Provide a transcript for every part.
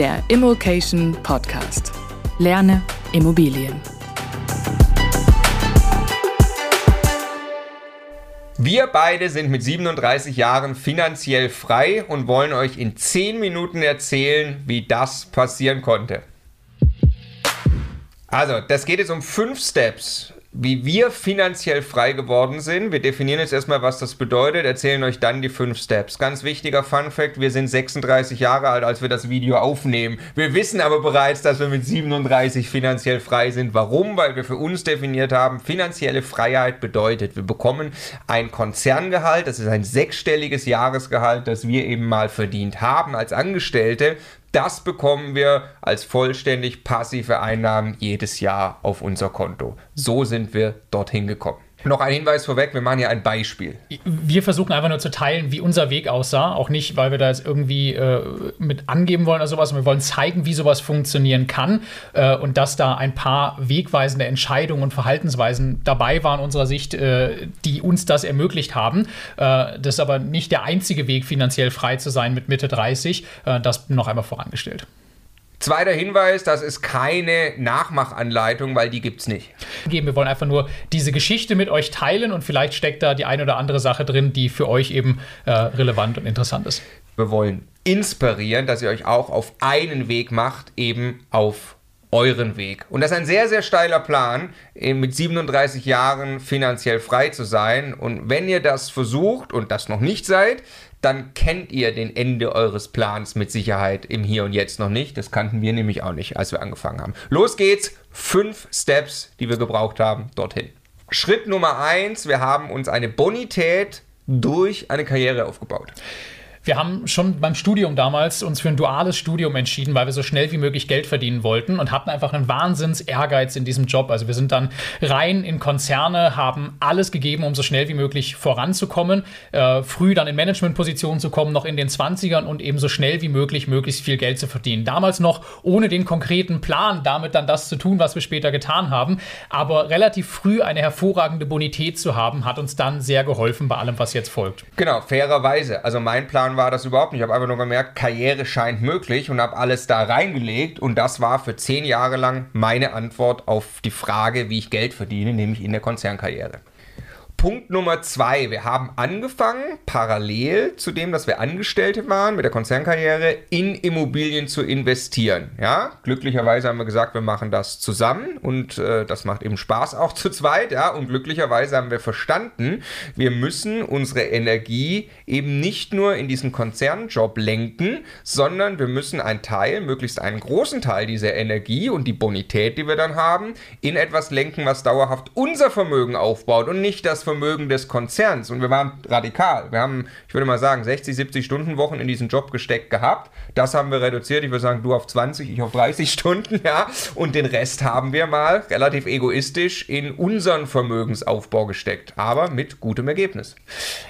Der Immokation Podcast. Lerne Immobilien. Wir beide sind mit 37 Jahren finanziell frei und wollen euch in 10 Minuten erzählen, wie das passieren konnte. Also, das geht jetzt um 5 Steps, wie wir finanziell frei geworden sind. Wir definieren jetzt erstmal, was das bedeutet, erzählen euch dann die fünf Steps. Ganz wichtiger Fun Fact, wir sind 36 Jahre alt, als wir das Video aufnehmen. Wir wissen aber bereits, dass wir mit 37 finanziell frei sind. Warum? Weil wir für uns definiert haben, finanzielle Freiheit bedeutet, wir bekommen ein Konzerngehalt, das ist ein sechsstelliges Jahresgehalt, das wir eben mal verdient haben als Angestellte das bekommen wir als vollständig passive Einnahmen jedes Jahr auf unser Konto. So sind wir dorthin gekommen. Noch ein Hinweis vorweg, wir machen hier ein Beispiel. Wir versuchen einfach nur zu teilen, wie unser Weg aussah. Auch nicht, weil wir da jetzt irgendwie äh, mit angeben wollen oder sowas. Wir wollen zeigen, wie sowas funktionieren kann äh, und dass da ein paar wegweisende Entscheidungen und Verhaltensweisen dabei waren, unserer Sicht, äh, die uns das ermöglicht haben. Äh, das ist aber nicht der einzige Weg, finanziell frei zu sein mit Mitte 30. Äh, das noch einmal vorangestellt. Zweiter Hinweis, das ist keine Nachmachanleitung, weil die gibt es nicht. Wir wollen einfach nur diese Geschichte mit euch teilen und vielleicht steckt da die eine oder andere Sache drin, die für euch eben äh, relevant und interessant ist. Wir wollen inspirieren, dass ihr euch auch auf einen Weg macht, eben auf euren Weg. Und das ist ein sehr, sehr steiler Plan, mit 37 Jahren finanziell frei zu sein. Und wenn ihr das versucht und das noch nicht seid, dann kennt ihr den Ende eures Plans mit Sicherheit im Hier und Jetzt noch nicht. Das kannten wir nämlich auch nicht, als wir angefangen haben. Los geht's. Fünf Steps, die wir gebraucht haben, dorthin. Schritt Nummer eins, wir haben uns eine Bonität durch eine Karriere aufgebaut. Wir haben schon beim Studium damals uns für ein duales Studium entschieden, weil wir so schnell wie möglich Geld verdienen wollten und hatten einfach einen Wahnsinns-Ehrgeiz in diesem Job. Also wir sind dann rein in Konzerne, haben alles gegeben, um so schnell wie möglich voranzukommen, äh, früh dann in Managementpositionen zu kommen, noch in den 20ern und eben so schnell wie möglich möglichst viel Geld zu verdienen. Damals noch ohne den konkreten Plan, damit dann das zu tun, was wir später getan haben. Aber relativ früh eine hervorragende Bonität zu haben, hat uns dann sehr geholfen bei allem, was jetzt folgt. Genau, fairerweise. Also mein Plan Plan war das überhaupt nicht. Ich habe einfach nur gemerkt, Karriere scheint möglich und habe alles da reingelegt. Und das war für zehn Jahre lang meine Antwort auf die Frage, wie ich Geld verdiene, nämlich in der Konzernkarriere. Punkt Nummer zwei. Wir haben angefangen, parallel zu dem, dass wir Angestellte waren mit der Konzernkarriere, in Immobilien zu investieren. Ja, glücklicherweise haben wir gesagt, wir machen das zusammen und äh, das macht eben Spaß auch zu zweit. Ja, und glücklicherweise haben wir verstanden, wir müssen unsere Energie eben nicht nur in diesen Konzernjob lenken, sondern wir müssen einen Teil, möglichst einen großen Teil dieser Energie und die Bonität, die wir dann haben, in etwas lenken, was dauerhaft unser Vermögen aufbaut und nicht das Vermögen des Konzerns. Und wir waren radikal. Wir haben, ich würde mal sagen, 60, 70 Stunden Wochen in diesen Job gesteckt gehabt. Das haben wir reduziert. Ich würde sagen, du auf 20, ich auf 30 Stunden, ja. Und den Rest haben wir mal relativ egoistisch in unseren Vermögensaufbau gesteckt. Aber mit gutem Ergebnis.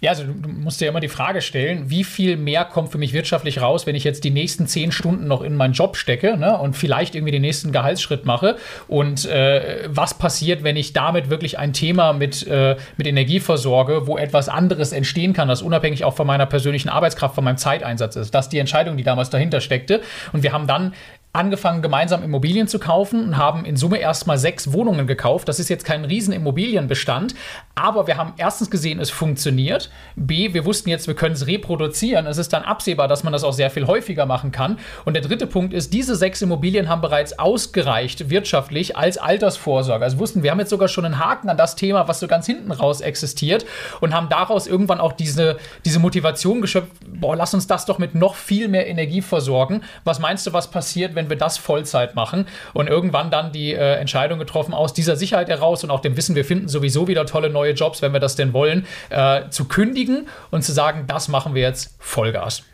Ja, also du musst dir immer die Frage stellen, wie viel mehr kommt für mich wirtschaftlich raus, wenn ich jetzt die nächsten 10 Stunden noch in meinen Job stecke ne, und vielleicht irgendwie den nächsten Gehaltsschritt mache. Und äh, was passiert, wenn ich damit wirklich ein Thema mit, äh, mit mit Energie versorge, wo etwas anderes entstehen kann, das unabhängig auch von meiner persönlichen Arbeitskraft, von meinem Zeiteinsatz ist. Das ist die Entscheidung, die damals dahinter steckte. Und wir haben dann angefangen, gemeinsam Immobilien zu kaufen und haben in Summe erstmal sechs Wohnungen gekauft. Das ist jetzt kein riesen Immobilienbestand, aber wir haben erstens gesehen, es funktioniert. B, wir wussten jetzt, wir können es reproduzieren. Es ist dann absehbar, dass man das auch sehr viel häufiger machen kann. Und der dritte Punkt ist, diese sechs Immobilien haben bereits ausgereicht wirtschaftlich als Altersvorsorge. Also wussten, wir haben jetzt sogar schon einen Haken an das Thema, was so ganz hinten raus existiert und haben daraus irgendwann auch diese, diese Motivation geschöpft, boah, lass uns das doch mit noch viel mehr Energie versorgen. Was meinst du, was passiert, wenn wenn wir das Vollzeit machen und irgendwann dann die äh, Entscheidung getroffen, aus dieser Sicherheit heraus und auch dem Wissen, wir finden sowieso wieder tolle neue Jobs, wenn wir das denn wollen, äh, zu kündigen und zu sagen, das machen wir jetzt Vollgas.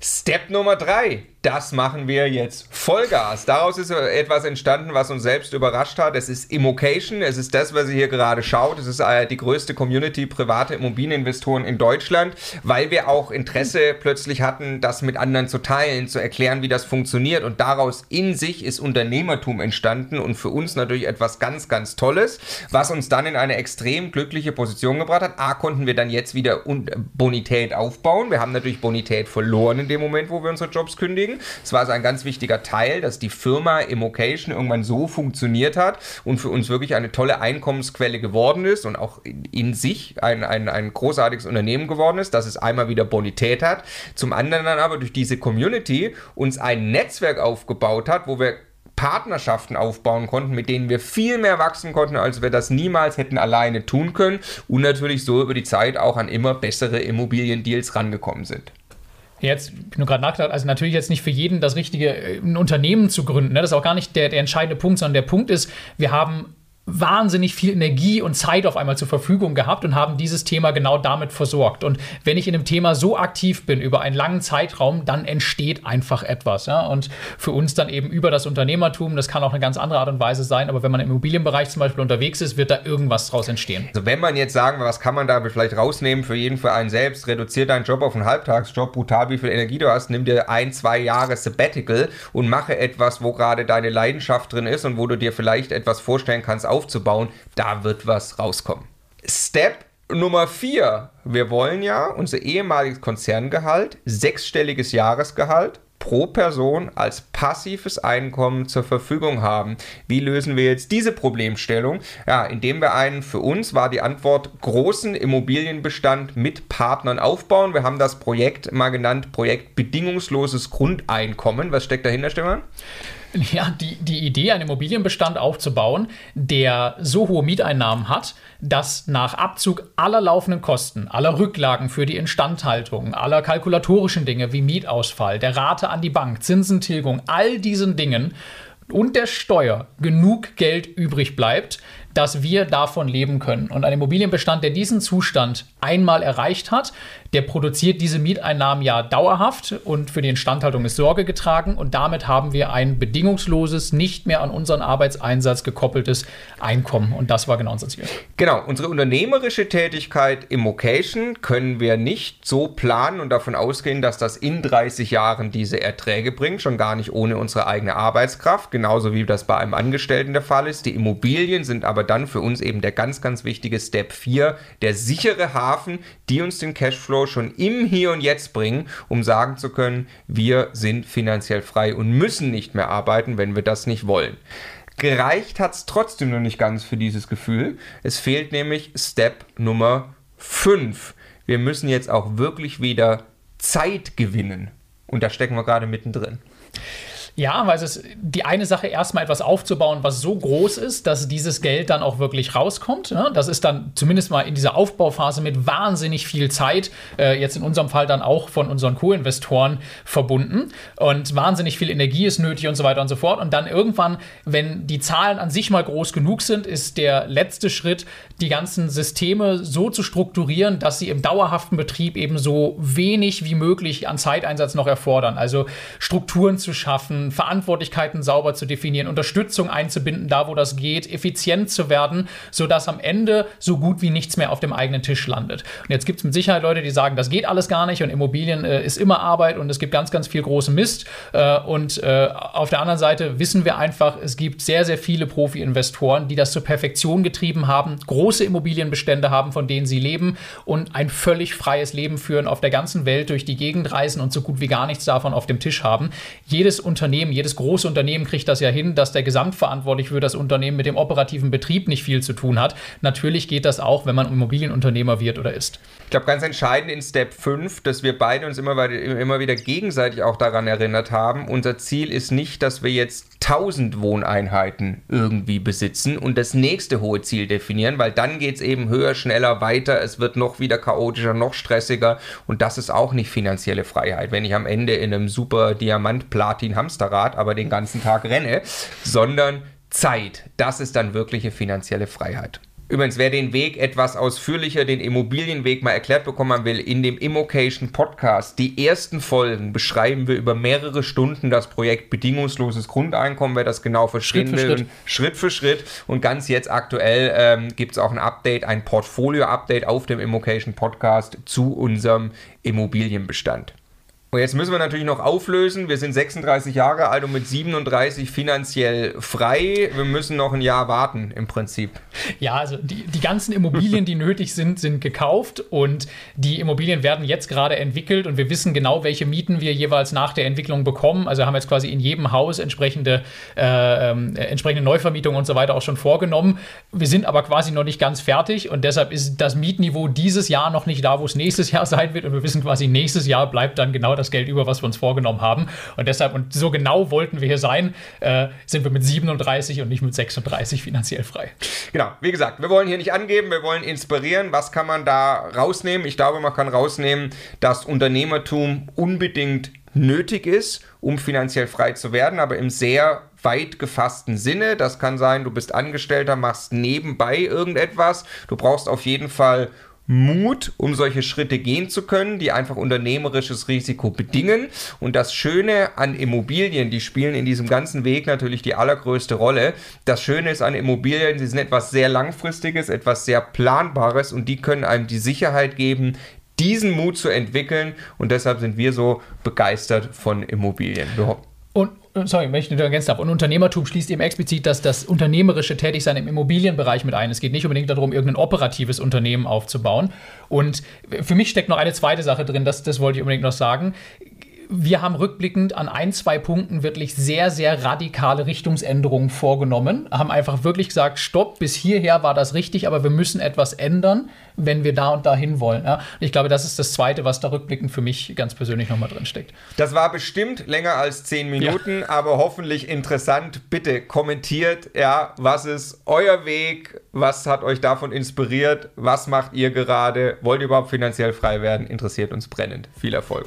Step Nummer drei das machen wir jetzt Vollgas. Daraus ist etwas entstanden, was uns selbst überrascht hat. Es ist Immocation, es ist das, was ihr hier gerade schaut. Es ist äh, die größte Community private Immobilieninvestoren in Deutschland, weil wir auch Interesse plötzlich hatten, das mit anderen zu teilen, zu erklären, wie das funktioniert. Und daraus in sich ist Unternehmertum entstanden und für uns natürlich etwas ganz, ganz Tolles, was uns dann in eine extrem glückliche Position gebracht hat. A, konnten wir dann jetzt wieder Bonität aufbauen. Wir haben natürlich Bonität verloren in dem Moment, wo wir unsere Jobs kündigen. Es war also ein ganz wichtiger Teil, dass die Firma Immocation irgendwann so funktioniert hat und für uns wirklich eine tolle Einkommensquelle geworden ist und auch in sich ein, ein, ein großartiges Unternehmen geworden ist, dass es einmal wieder Bonität hat. Zum anderen dann aber durch diese Community uns ein Netzwerk aufgebaut hat, wo wir Partnerschaften aufbauen konnten, mit denen wir viel mehr wachsen konnten, als wir das niemals hätten alleine tun können und natürlich so über die Zeit auch an immer bessere Immobiliendeals rangekommen sind. Jetzt, ich nur gerade nachgedacht, also natürlich jetzt nicht für jeden das richtige, äh, ein Unternehmen zu gründen. Ne? Das ist auch gar nicht der, der entscheidende Punkt, sondern der Punkt ist, wir haben wahnsinnig viel Energie und Zeit auf einmal zur Verfügung gehabt und haben dieses Thema genau damit versorgt. Und wenn ich in einem Thema so aktiv bin über einen langen Zeitraum, dann entsteht einfach etwas. Ja? Und für uns dann eben über das Unternehmertum, das kann auch eine ganz andere Art und Weise sein, aber wenn man im Immobilienbereich zum Beispiel unterwegs ist, wird da irgendwas draus entstehen. Also wenn man jetzt sagen, was kann man da vielleicht rausnehmen für jeden, für einen selbst, reduziert deinen Job auf einen Halbtagsjob, brutal wie viel Energie du hast, nimm dir ein, zwei Jahre Sabbatical und mache etwas, wo gerade deine Leidenschaft drin ist und wo du dir vielleicht etwas vorstellen kannst, aufzubauen, da wird was rauskommen. Step Nummer 4. Wir wollen ja unser ehemaliges Konzerngehalt, sechsstelliges Jahresgehalt pro Person als passives Einkommen zur Verfügung haben. Wie lösen wir jetzt diese Problemstellung? Ja, indem wir einen, für uns war die Antwort, großen Immobilienbestand mit Partnern aufbauen. Wir haben das Projekt mal genannt, Projekt bedingungsloses Grundeinkommen. Was steckt dahinter, Stefan? Ja, die, die Idee, einen Immobilienbestand aufzubauen, der so hohe Mieteinnahmen hat, dass nach Abzug aller laufenden Kosten, aller Rücklagen für die Instandhaltung, aller kalkulatorischen Dinge wie Mietausfall, der Rate an die Bank, Zinsentilgung, all diesen Dingen und der Steuer genug Geld übrig bleibt, dass wir davon leben können. Und ein Immobilienbestand, der diesen Zustand einmal erreicht hat, der produziert diese Mieteinnahmen ja dauerhaft und für die Instandhaltung ist Sorge getragen. Und damit haben wir ein bedingungsloses, nicht mehr an unseren Arbeitseinsatz gekoppeltes Einkommen. Und das war genau unser Ziel. Genau, unsere unternehmerische Tätigkeit im Vocation können wir nicht so planen und davon ausgehen, dass das in 30 Jahren diese Erträge bringt, schon gar nicht ohne unsere eigene Arbeitskraft, genauso wie das bei einem Angestellten der Fall ist. Die Immobilien sind aber dann für uns eben der ganz, ganz wichtige Step 4, der sichere Hafen, die uns den Cashflow schon im Hier und Jetzt bringen, um sagen zu können, wir sind finanziell frei und müssen nicht mehr arbeiten, wenn wir das nicht wollen. Gereicht hat es trotzdem noch nicht ganz für dieses Gefühl. Es fehlt nämlich Step Nummer 5. Wir müssen jetzt auch wirklich wieder Zeit gewinnen. Und da stecken wir gerade mittendrin. Ja, weil es ist die eine Sache, erstmal etwas aufzubauen, was so groß ist, dass dieses Geld dann auch wirklich rauskommt. Ne? Das ist dann zumindest mal in dieser Aufbauphase mit wahnsinnig viel Zeit, äh, jetzt in unserem Fall dann auch von unseren Co-Investoren verbunden. Und wahnsinnig viel Energie ist nötig und so weiter und so fort. Und dann irgendwann, wenn die Zahlen an sich mal groß genug sind, ist der letzte Schritt, die ganzen Systeme so zu strukturieren, dass sie im dauerhaften Betrieb eben so wenig wie möglich an Zeiteinsatz noch erfordern. Also Strukturen zu schaffen, Verantwortlichkeiten sauber zu definieren, Unterstützung einzubinden, da wo das geht, effizient zu werden, sodass am Ende so gut wie nichts mehr auf dem eigenen Tisch landet. Und jetzt gibt es mit Sicherheit Leute, die sagen, das geht alles gar nicht und Immobilien äh, ist immer Arbeit und es gibt ganz, ganz viel großen Mist. Äh, und äh, auf der anderen Seite wissen wir einfach, es gibt sehr, sehr viele Profi-Investoren, die das zur Perfektion getrieben haben, große Immobilienbestände haben, von denen sie leben und ein völlig freies Leben führen, auf der ganzen Welt durch die Gegend reisen und so gut wie gar nichts davon auf dem Tisch haben. Jedes Unternehmen Unternehmen, jedes große Unternehmen kriegt das ja hin, dass der Gesamtverantwortlich für das Unternehmen mit dem operativen Betrieb nicht viel zu tun hat. Natürlich geht das auch, wenn man Immobilienunternehmer wird oder ist. Ich glaube, ganz entscheidend in Step 5, dass wir beide uns immer, immer wieder gegenseitig auch daran erinnert haben, unser Ziel ist nicht, dass wir jetzt 1000 Wohneinheiten irgendwie besitzen und das nächste hohe Ziel definieren, weil dann geht es eben höher, schneller, weiter, es wird noch wieder chaotischer, noch stressiger und das ist auch nicht finanzielle Freiheit, wenn ich am Ende in einem super Diamant-Platin-Hamsterrad aber den ganzen Tag renne, sondern Zeit, das ist dann wirkliche finanzielle Freiheit. Übrigens, wer den Weg etwas ausführlicher, den Immobilienweg mal erklärt bekommen will, in dem Immocation Podcast, die ersten Folgen beschreiben wir über mehrere Stunden das Projekt bedingungsloses Grundeinkommen, wer das genau verstehen Schritt will. Schritt. Schritt für Schritt. Und ganz jetzt aktuell ähm, gibt es auch ein Update, ein Portfolio-Update auf dem Immocation Podcast zu unserem Immobilienbestand. Und jetzt müssen wir natürlich noch auflösen. Wir sind 36 Jahre alt und mit 37 finanziell frei. Wir müssen noch ein Jahr warten im Prinzip. Ja, also die, die ganzen Immobilien, die nötig sind, sind gekauft und die Immobilien werden jetzt gerade entwickelt und wir wissen genau, welche Mieten wir jeweils nach der Entwicklung bekommen. Also haben jetzt quasi in jedem Haus entsprechende, äh, äh, entsprechende Neuvermietung und so weiter auch schon vorgenommen. Wir sind aber quasi noch nicht ganz fertig und deshalb ist das Mietniveau dieses Jahr noch nicht da, wo es nächstes Jahr sein wird und wir wissen quasi, nächstes Jahr bleibt dann genau das das Geld über, was wir uns vorgenommen haben. Und deshalb, und so genau wollten wir hier sein, äh, sind wir mit 37 und nicht mit 36 finanziell frei. Genau, wie gesagt, wir wollen hier nicht angeben, wir wollen inspirieren. Was kann man da rausnehmen? Ich glaube, man kann rausnehmen, dass Unternehmertum unbedingt nötig ist, um finanziell frei zu werden, aber im sehr weit gefassten Sinne. Das kann sein, du bist Angestellter, machst nebenbei irgendetwas. Du brauchst auf jeden Fall Mut, um solche Schritte gehen zu können, die einfach unternehmerisches Risiko bedingen. Und das Schöne an Immobilien, die spielen in diesem ganzen Weg natürlich die allergrößte Rolle. Das Schöne ist an Immobilien, sie sind etwas sehr Langfristiges, etwas sehr Planbares und die können einem die Sicherheit geben, diesen Mut zu entwickeln. Und deshalb sind wir so begeistert von Immobilien. Und, sorry, wenn ich nicht ergänzt habe. Und Unternehmertum schließt eben explizit dass das unternehmerische Tätigsein im Immobilienbereich mit ein. Es geht nicht unbedingt darum, irgendein operatives Unternehmen aufzubauen. Und für mich steckt noch eine zweite Sache drin, das, das wollte ich unbedingt noch sagen wir haben rückblickend an ein, zwei Punkten wirklich sehr, sehr radikale Richtungsänderungen vorgenommen. Haben einfach wirklich gesagt, stopp, bis hierher war das richtig, aber wir müssen etwas ändern, wenn wir da und dahin wollen. Ja? Ich glaube, das ist das Zweite, was da rückblickend für mich ganz persönlich nochmal drin steckt. Das war bestimmt länger als zehn Minuten, ja. aber hoffentlich interessant. Bitte kommentiert, ja, was ist euer Weg? Was hat euch davon inspiriert? Was macht ihr gerade? Wollt ihr überhaupt finanziell frei werden? Interessiert uns brennend. Viel Erfolg.